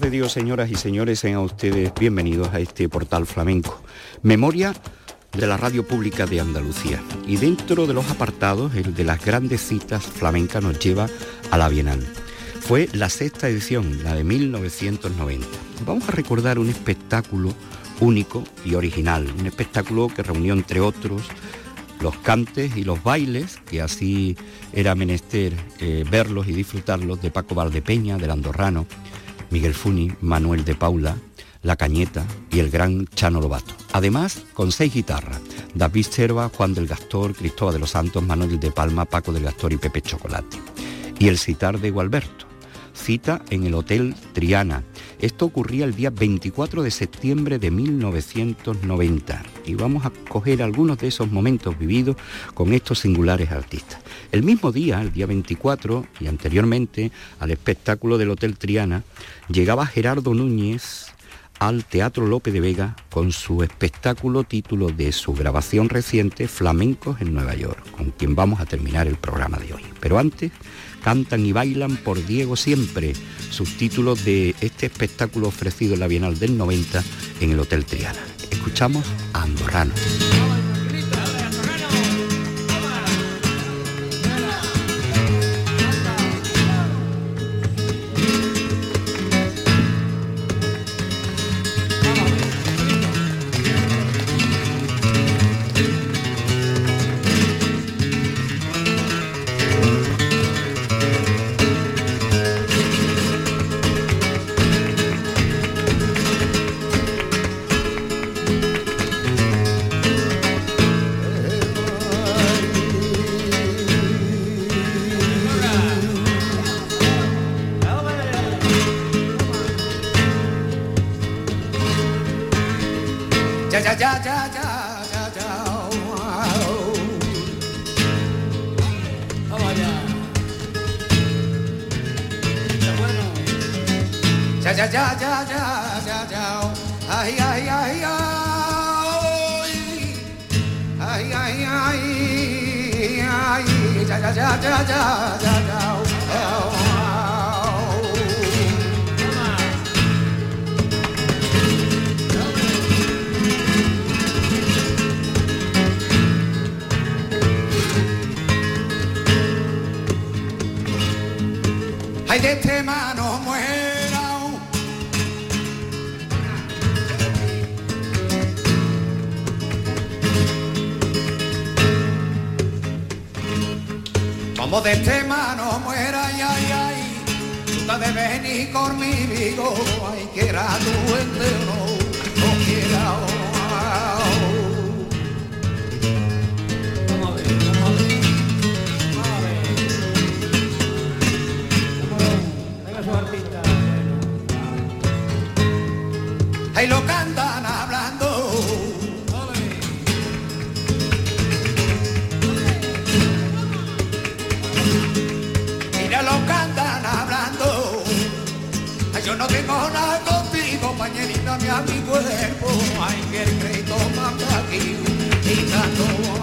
De Dios, señoras y señores, sean ustedes bienvenidos a este portal flamenco. Memoria de la radio pública de Andalucía. Y dentro de los apartados, el de las grandes citas flamencas nos lleva a la Bienal. Fue la sexta edición, la de 1990. Vamos a recordar un espectáculo único y original, un espectáculo que reunió entre otros los cantes y los bailes, que así era menester eh, verlos y disfrutarlos, de Paco Valdepeña, del Andorrano, Miguel Funi, Manuel de Paula, La Cañeta y el gran Chano Lobato. Además, con seis guitarras, David Serva, Juan del Gastor, Cristóbal de los Santos, Manuel de Palma, Paco del Gastor y Pepe Chocolate. Y el citar de Gualberto. Cita en el Hotel Triana. Esto ocurría el día 24 de septiembre de 1990 y vamos a coger algunos de esos momentos vividos con estos singulares artistas. El mismo día, el día 24, y anteriormente al espectáculo del Hotel Triana, llegaba Gerardo Núñez al Teatro Lope de Vega con su espectáculo título de su grabación reciente Flamencos en Nueva York, con quien vamos a terminar el programa de hoy. Pero antes, cantan y bailan por Diego siempre, subtítulos de este espectáculo ofrecido en la Bienal del 90 en el Hotel Triana. Escuchamos a Andorrano. De tema no muera, ay, ay, ay. Tú te debes venir conmigo, ay, que era tu entero, no quiera. Vamos a ver, vamos a compañerita, mi cuerpo. Ay, que el crédito manda aquí y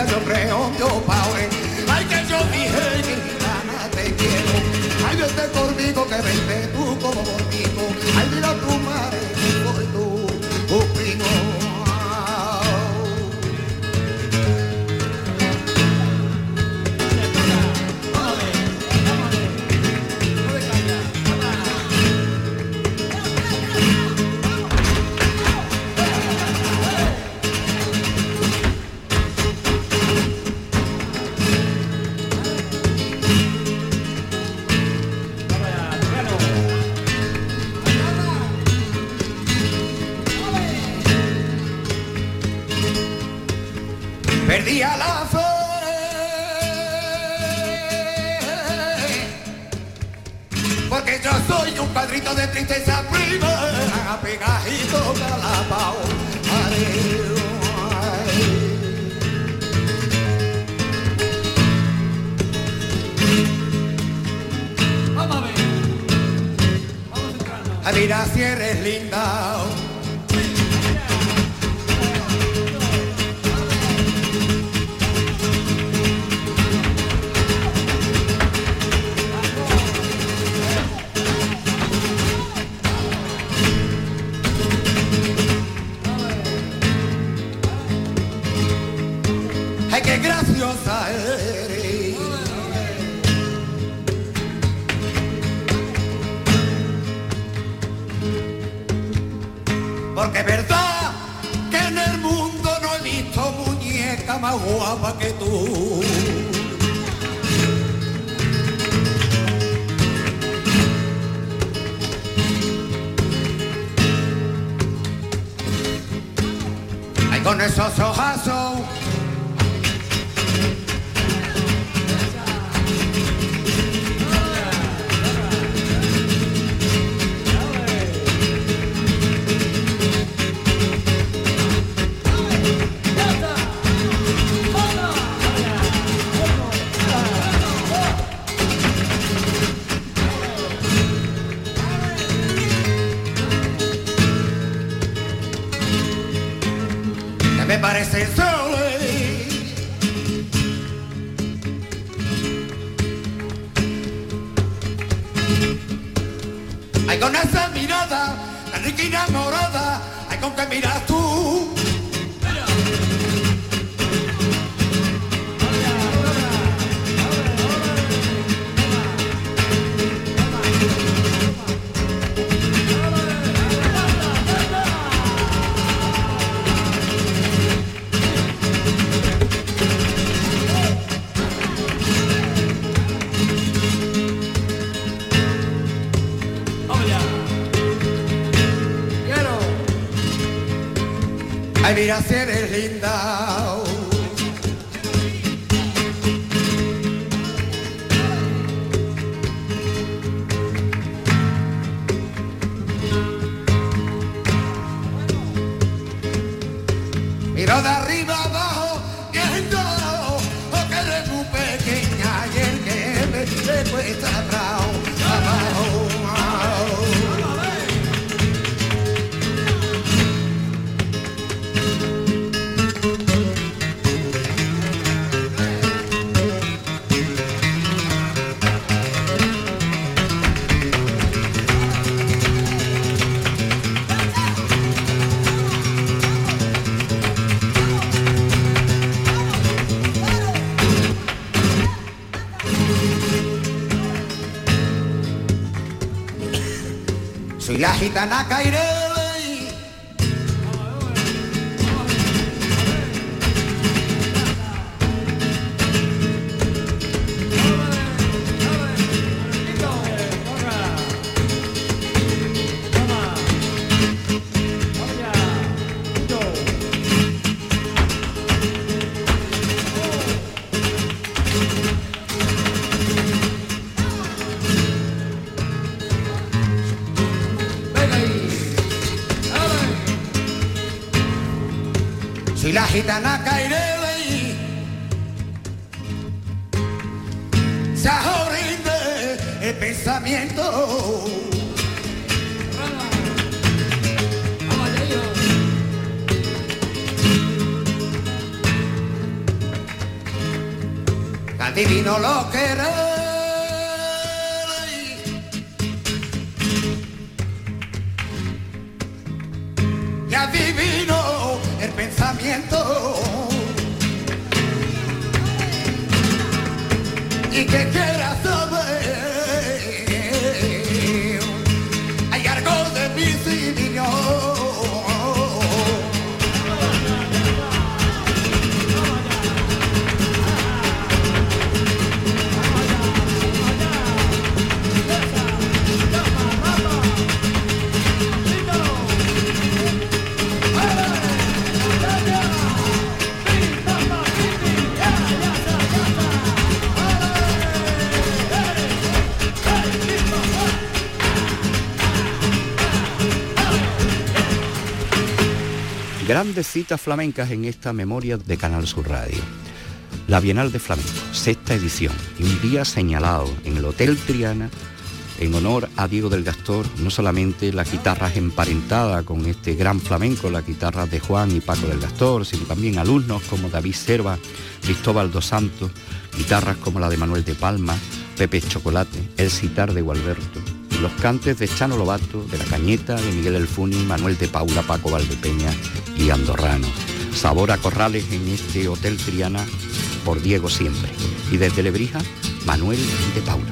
linda, yo reondo paure. Ay, que yo dije, gitana, te quiero. Ay, vete conmigo, que vente tú como conmigo. Tristeza prima, pegadito calapao. Vamos a ver. Vamos. A mira si eres linda. Porque es verdad que en el mundo no he visto muñeca más guapa que tú. Ay, con esos ojazos. Miro de arriba abajo, viendo oh, que eres muy pequeña y el que me cuesta Soy la gitana Caireli. Oh. Citas flamencas en esta memoria de Canal Sur Radio. La Bienal de Flamenco, sexta edición, y un día señalado en el Hotel Triana en honor a Diego del Gastor, no solamente las guitarras emparentadas con este gran flamenco, las guitarras de Juan y Paco del Gastor, sino también alumnos como David Serva, Cristóbal dos Santos, guitarras como la de Manuel de Palma, Pepe Chocolate, el citar de Gualberto, los cantes de Chano Lobato, de La Cañeta, de Miguel Elfuni, Manuel de Paula, Paco Valdepeña y Andorrano. Sabor a corrales en este Hotel Triana por Diego siempre. Y desde Lebrija, Manuel de Paula.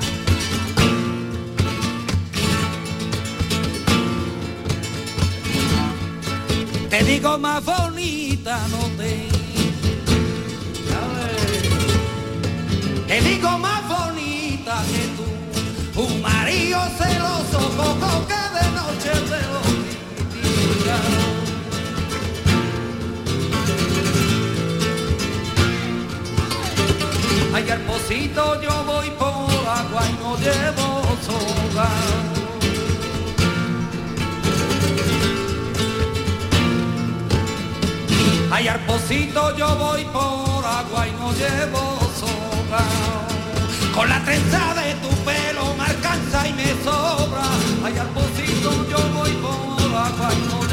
Te digo más bonita no te. Te digo más bonita que tú. Un marido celoso poco que de noche te lo diga. Ay, al yo voy por agua y no llevo soga. Ay, al yo voy por agua y no llevo soga. Con la trenza de tu pelo me alcanza y me sobra. Ay, al pocito yo voy por agua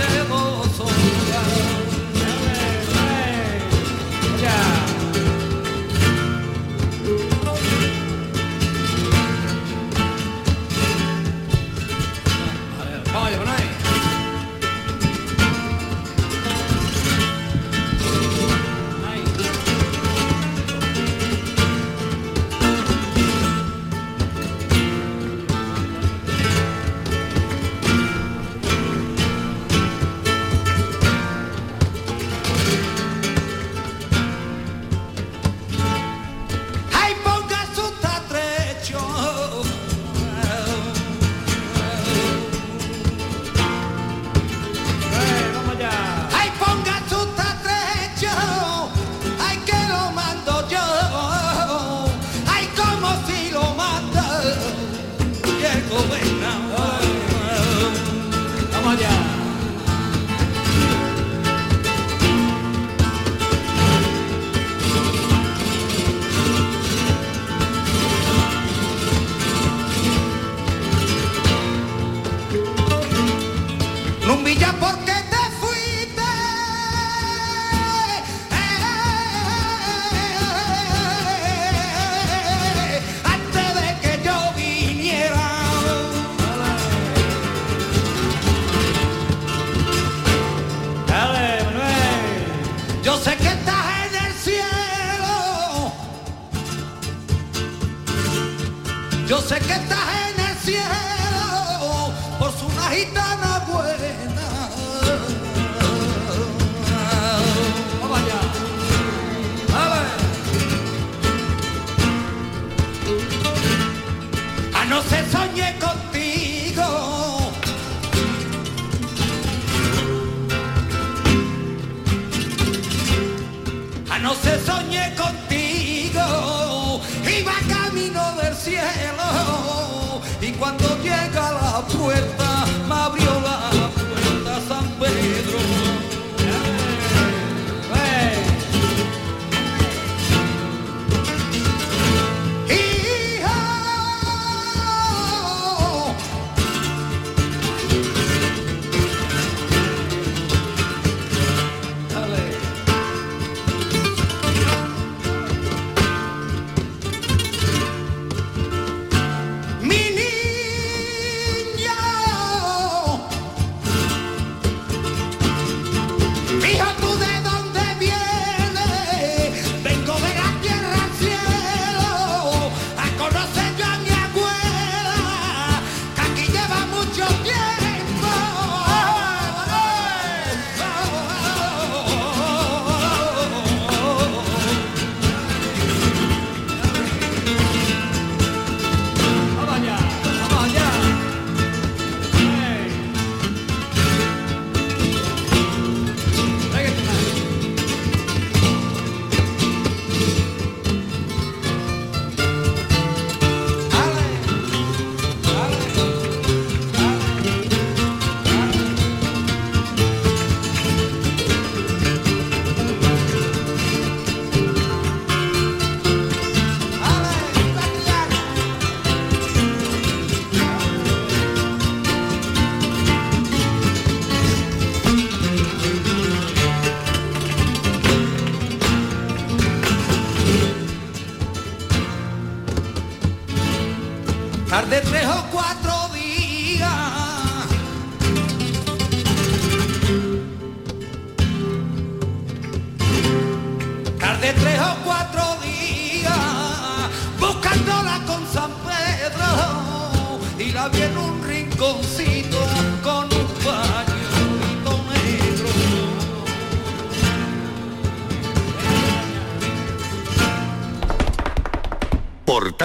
Lumbilla, ¿por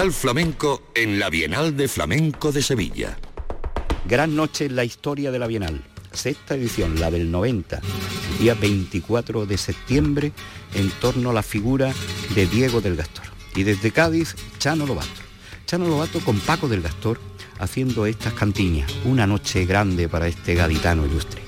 Flamenco en la Bienal de Flamenco de Sevilla. Gran noche en la historia de la Bienal. Sexta edición, la del 90, día 24 de septiembre, en torno a la figura de Diego del Gastor. Y desde Cádiz, Chano Lobato. Chano Lobato con Paco del Gastor haciendo estas cantiñas. Una noche grande para este gaditano ilustre.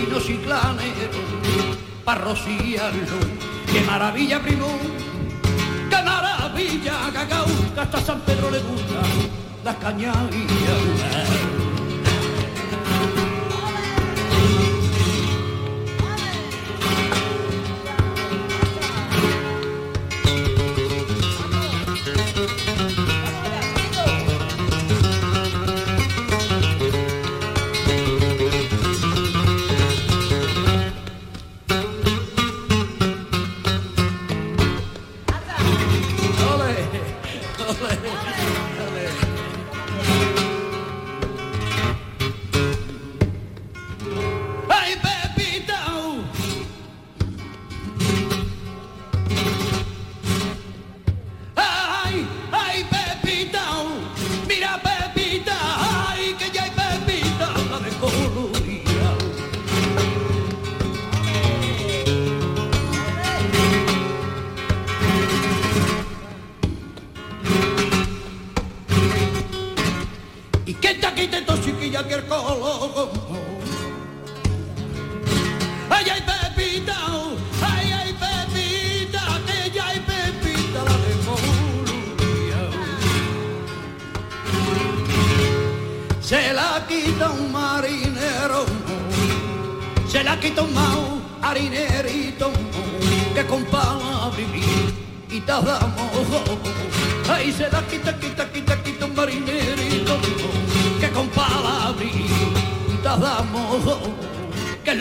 Vinos y claneros, para rociarlo. ¡Qué maravilla, primo! ¡Qué maravilla, cacao! Que hasta San Pedro le gusta las cañadillas.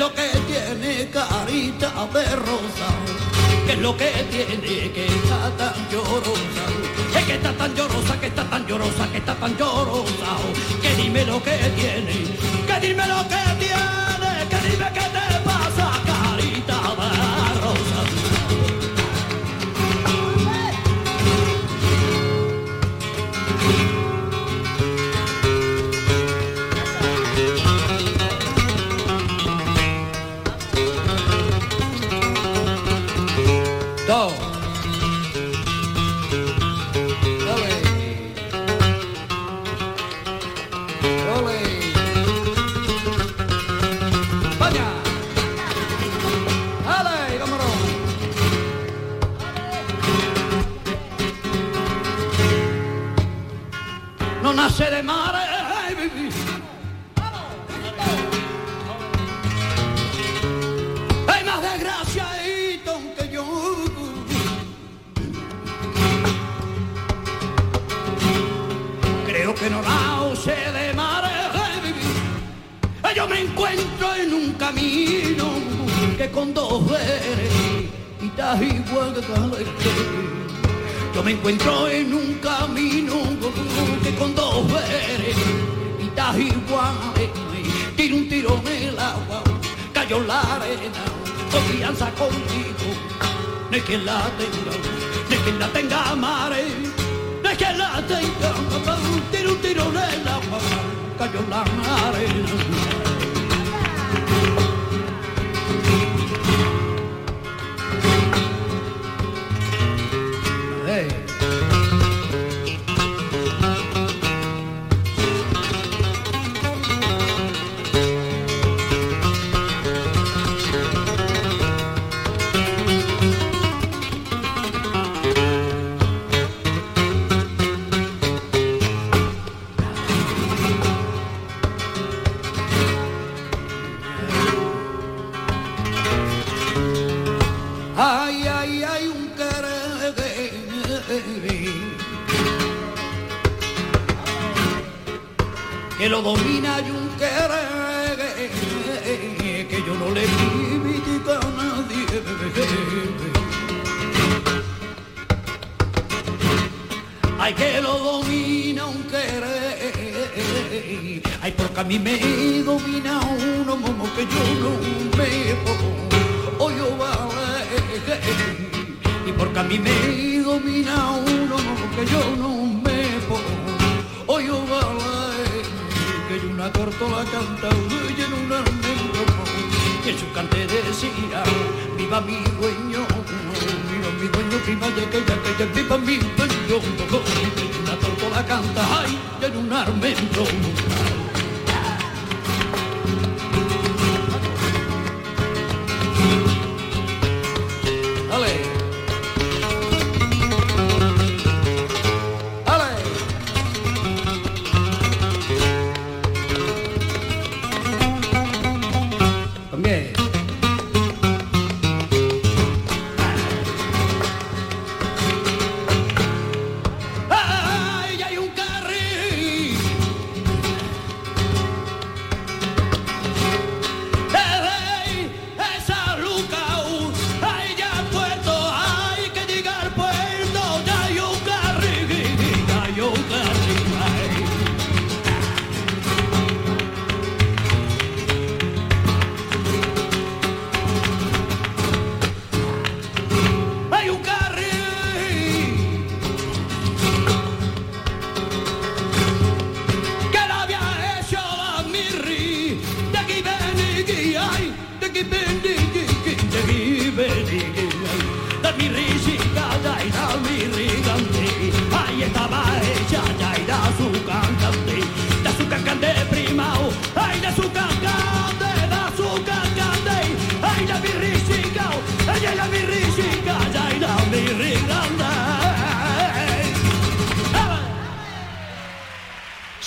Lo que tiene carita de rosa? ¿Qué es lo que tiene que está tan llorosa? Es que está tan llorosa, que está tan llorosa, que está tan llorosa. Que dime lo que tiene, que dime lo que tiene, que dime qué te camino que con dos veres y está igual que Yo me encuentro en un camino que con dos veres y está igual. Tiro un tiro en el agua, cayó la arena, confianza contigo. No es que la tenga, no es que la tenga mare, no es que la tenga, tiro un tiro en el agua, cayó la arena.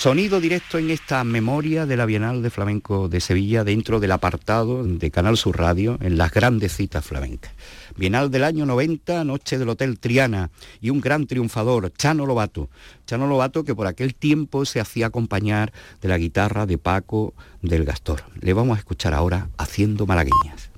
Sonido directo en esta memoria de la Bienal de Flamenco de Sevilla dentro del apartado de Canal Sur Radio en las grandes citas flamencas. Bienal del año 90, noche del Hotel Triana y un gran triunfador, Chano Lobato. Chano Lobato que por aquel tiempo se hacía acompañar de la guitarra de Paco del Gastor. Le vamos a escuchar ahora haciendo malagueñas.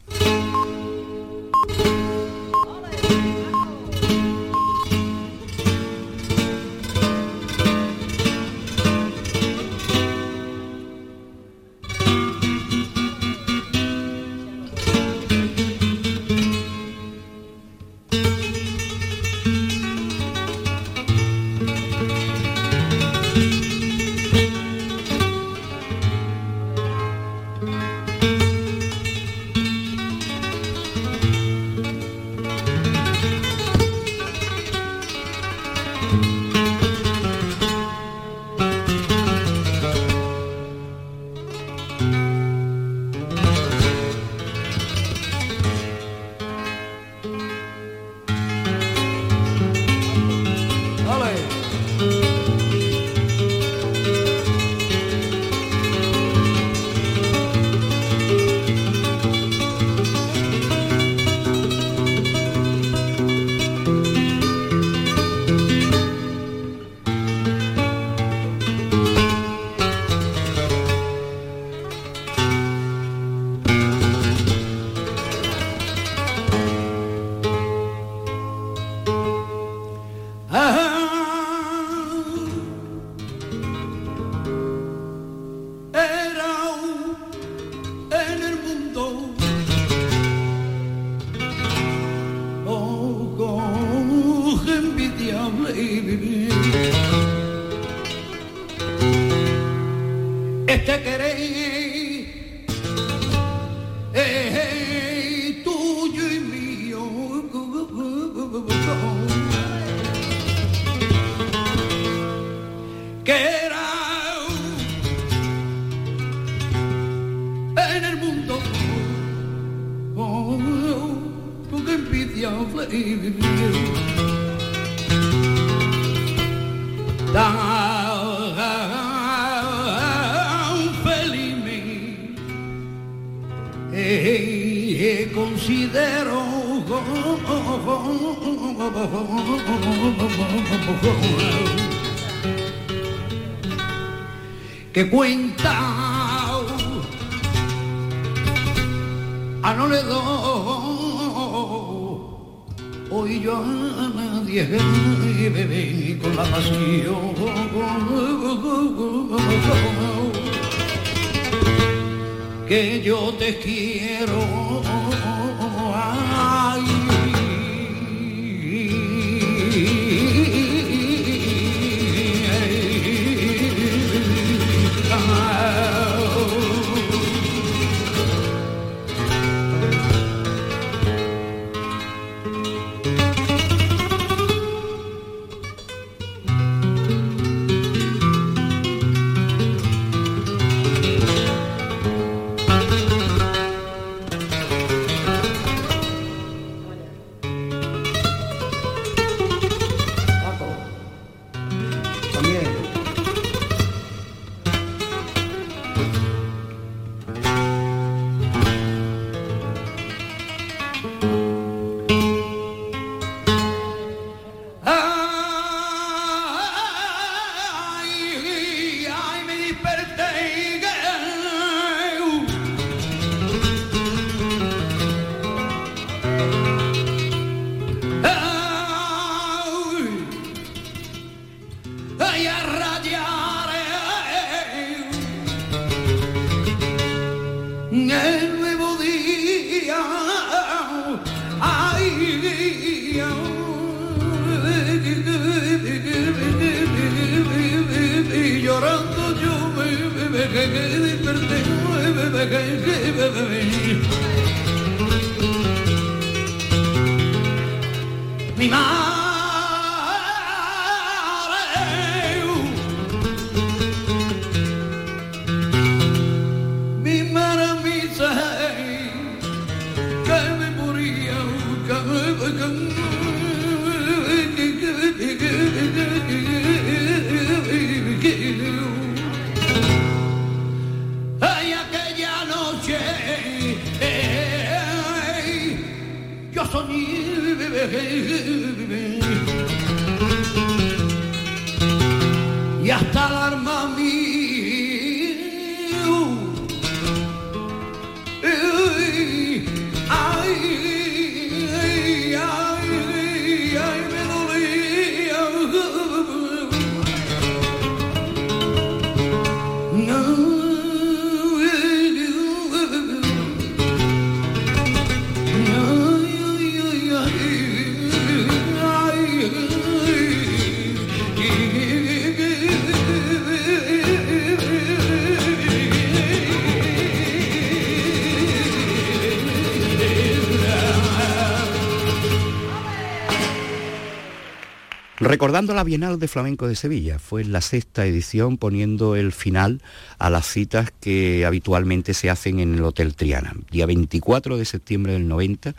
Con envidia tan feliz me eh, considero que cuenta a no le doy hoy yo a nadie bebé con la pasión que yo te quiero Recordando la Bienal de Flamenco de Sevilla, fue la sexta edición poniendo el final a las citas que habitualmente se hacen en el Hotel Triana. Día 24 de septiembre del 90,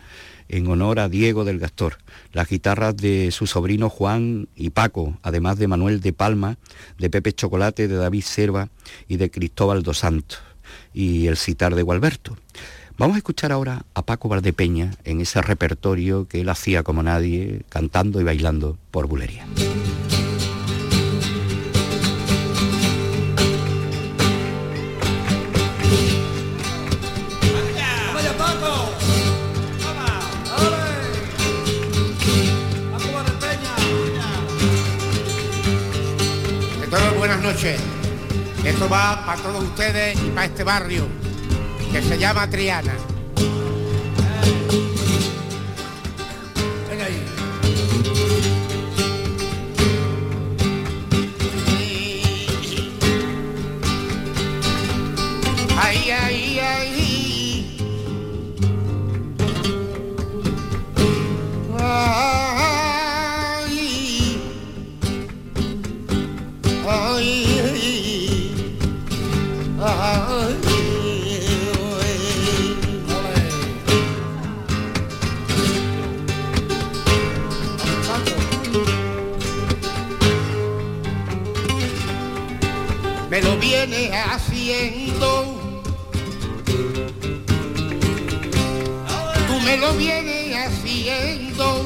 en honor a Diego del Gastor. Las guitarras de su sobrino Juan y Paco, además de Manuel de Palma, de Pepe Chocolate, de David Serva y de Cristóbal dos Santos, y el citar de Gualberto. Vamos a escuchar ahora a Paco Valdepeña en ese repertorio que él hacía como nadie, cantando y bailando por bulería. ¡Vaya Paco! ¡Vamos! ¡Ole! ¡Paco Valdepeña! De todos buenas noches. Esto va para todos ustedes y para este barrio que se llama Triana. Venga ahí. Lo viene haciendo. Tú me lo vienes haciendo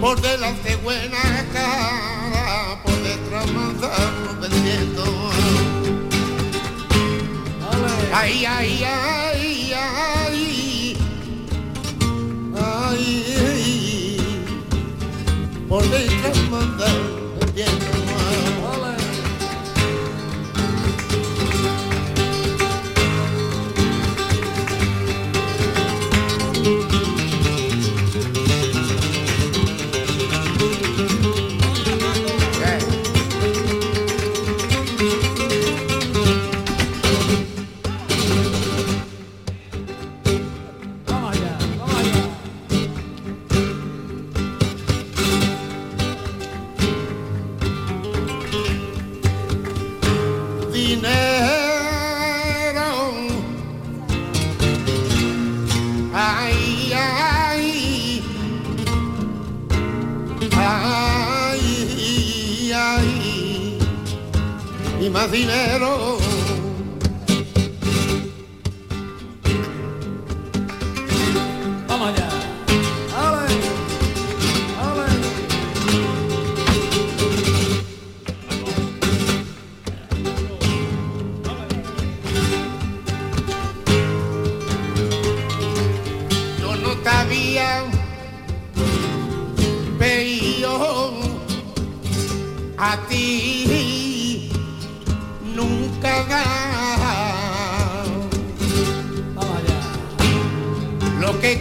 por delante buena cara, por detrás mandamos vendiendo. Ay, ay, ay, ay, ay, ay, por detrás mandamos vendiendo. Dinero.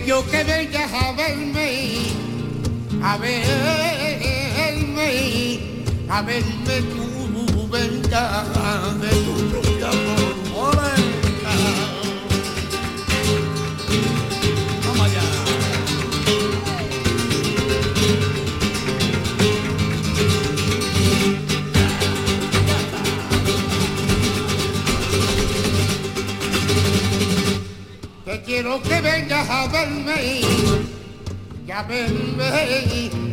Yo que vengas a verme, a verme, a verme tú vengas de tu propio quiero que vengas a verme, y a verme.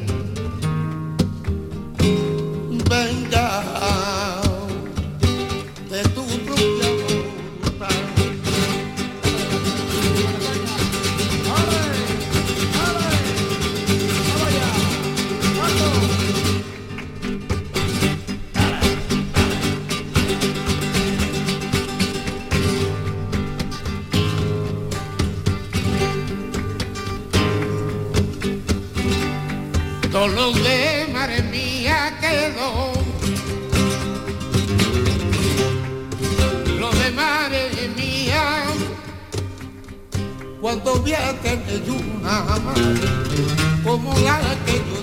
Cuando voy a tener una como la que yo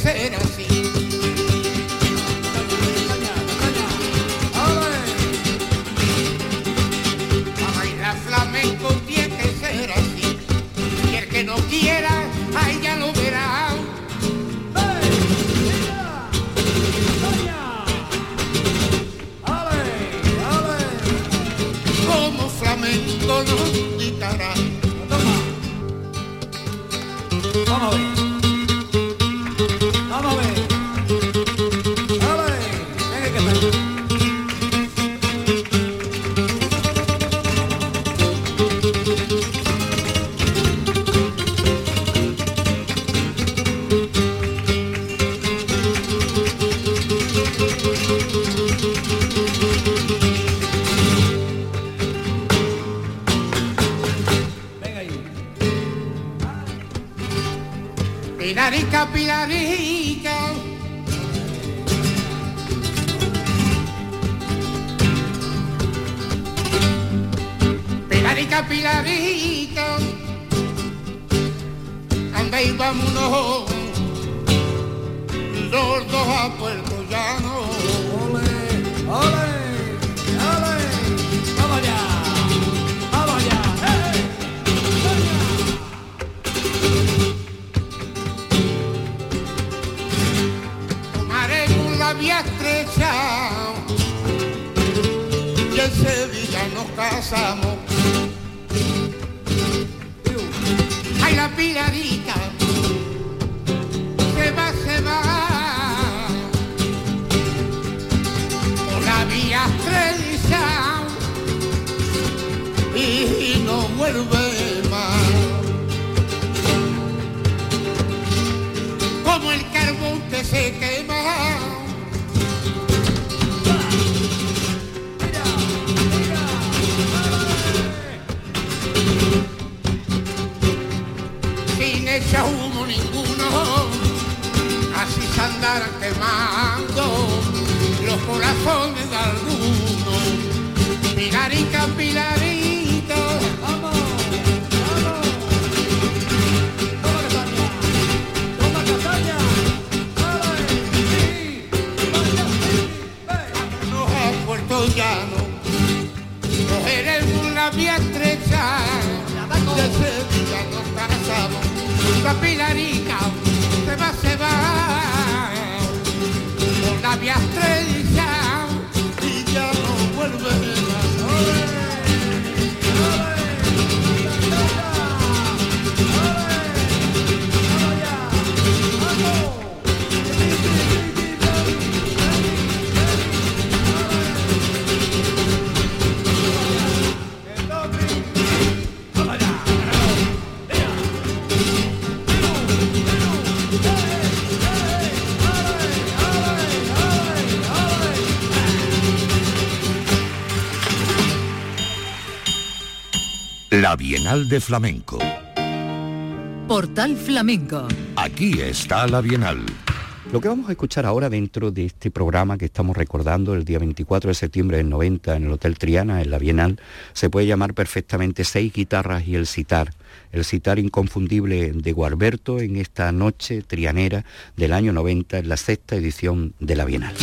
enferma. Nos casamos. Ay, la piladita se va, se va. Por la vía estrecha y no vuelve más. como el carbón que se quema. La pilarica se va, se va, por la vía La Bienal de Flamenco. Portal Flamenco. Aquí está la Bienal. Lo que vamos a escuchar ahora dentro de este programa que estamos recordando el día 24 de septiembre del 90 en el Hotel Triana, en la Bienal, se puede llamar perfectamente seis guitarras y el sitar. El sitar inconfundible de Gualberto en esta noche trianera del año 90 en la sexta edición de la Bienal.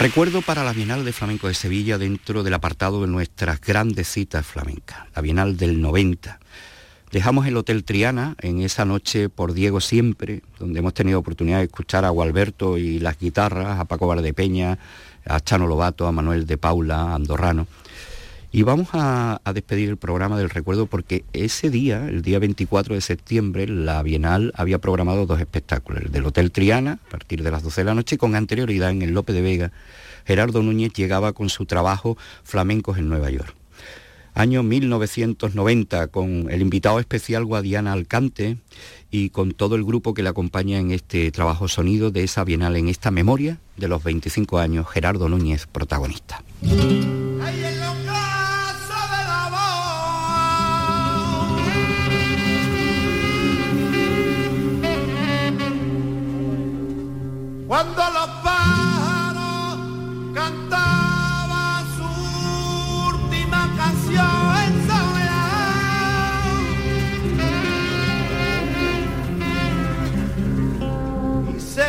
Recuerdo para la Bienal de Flamenco de Sevilla dentro del apartado de nuestras grandes citas flamencas, la Bienal del 90. Dejamos el Hotel Triana en esa noche por Diego Siempre, donde hemos tenido oportunidad de escuchar a Gualberto y las guitarras, a Paco Valdepeña, a Chano Lobato, a Manuel de Paula, a Andorrano. Y vamos a, despedir el programa del recuerdo porque ese día, el día 24 de septiembre, la Bienal había programado dos espectáculos, el del Hotel Triana, a partir de las 12 de la noche, y con anterioridad en el Lope de Vega, Gerardo Núñez llegaba con su trabajo Flamencos en Nueva York. Año 1990, con el invitado especial Guadiana Alcante y con todo el grupo que le acompaña en este trabajo sonido de esa Bienal, en esta memoria de los 25 años, Gerardo Núñez, protagonista. Cuando los pájaros cantaban su última canción en soledad. Y se